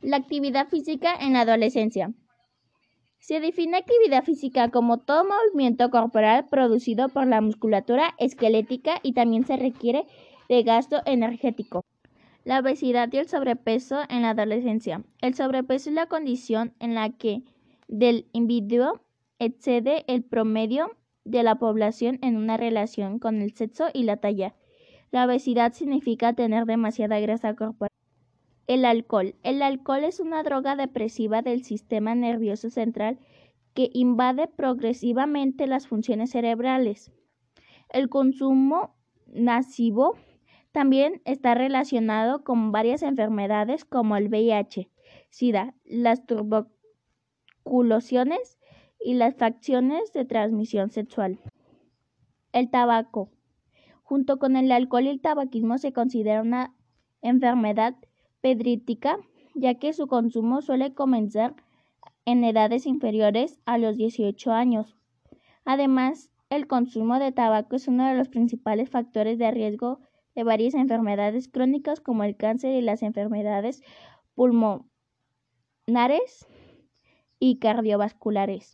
La actividad física en la adolescencia. Se define actividad física como todo movimiento corporal producido por la musculatura esquelética y también se requiere de gasto energético. La obesidad y el sobrepeso en la adolescencia. El sobrepeso es la condición en la que del individuo excede el promedio de la población en una relación con el sexo y la talla. La obesidad significa tener demasiada grasa corporal. El alcohol. El alcohol es una droga depresiva del sistema nervioso central que invade progresivamente las funciones cerebrales. El consumo nocivo también está relacionado con varias enfermedades como el VIH, SIDA, las tuberculosiones y las facciones de transmisión sexual. El tabaco. Junto con el alcohol y el tabaquismo se considera una enfermedad pedrítica, ya que su consumo suele comenzar en edades inferiores a los 18 años. Además, el consumo de tabaco es uno de los principales factores de riesgo de varias enfermedades crónicas como el cáncer y las enfermedades pulmonares y cardiovasculares.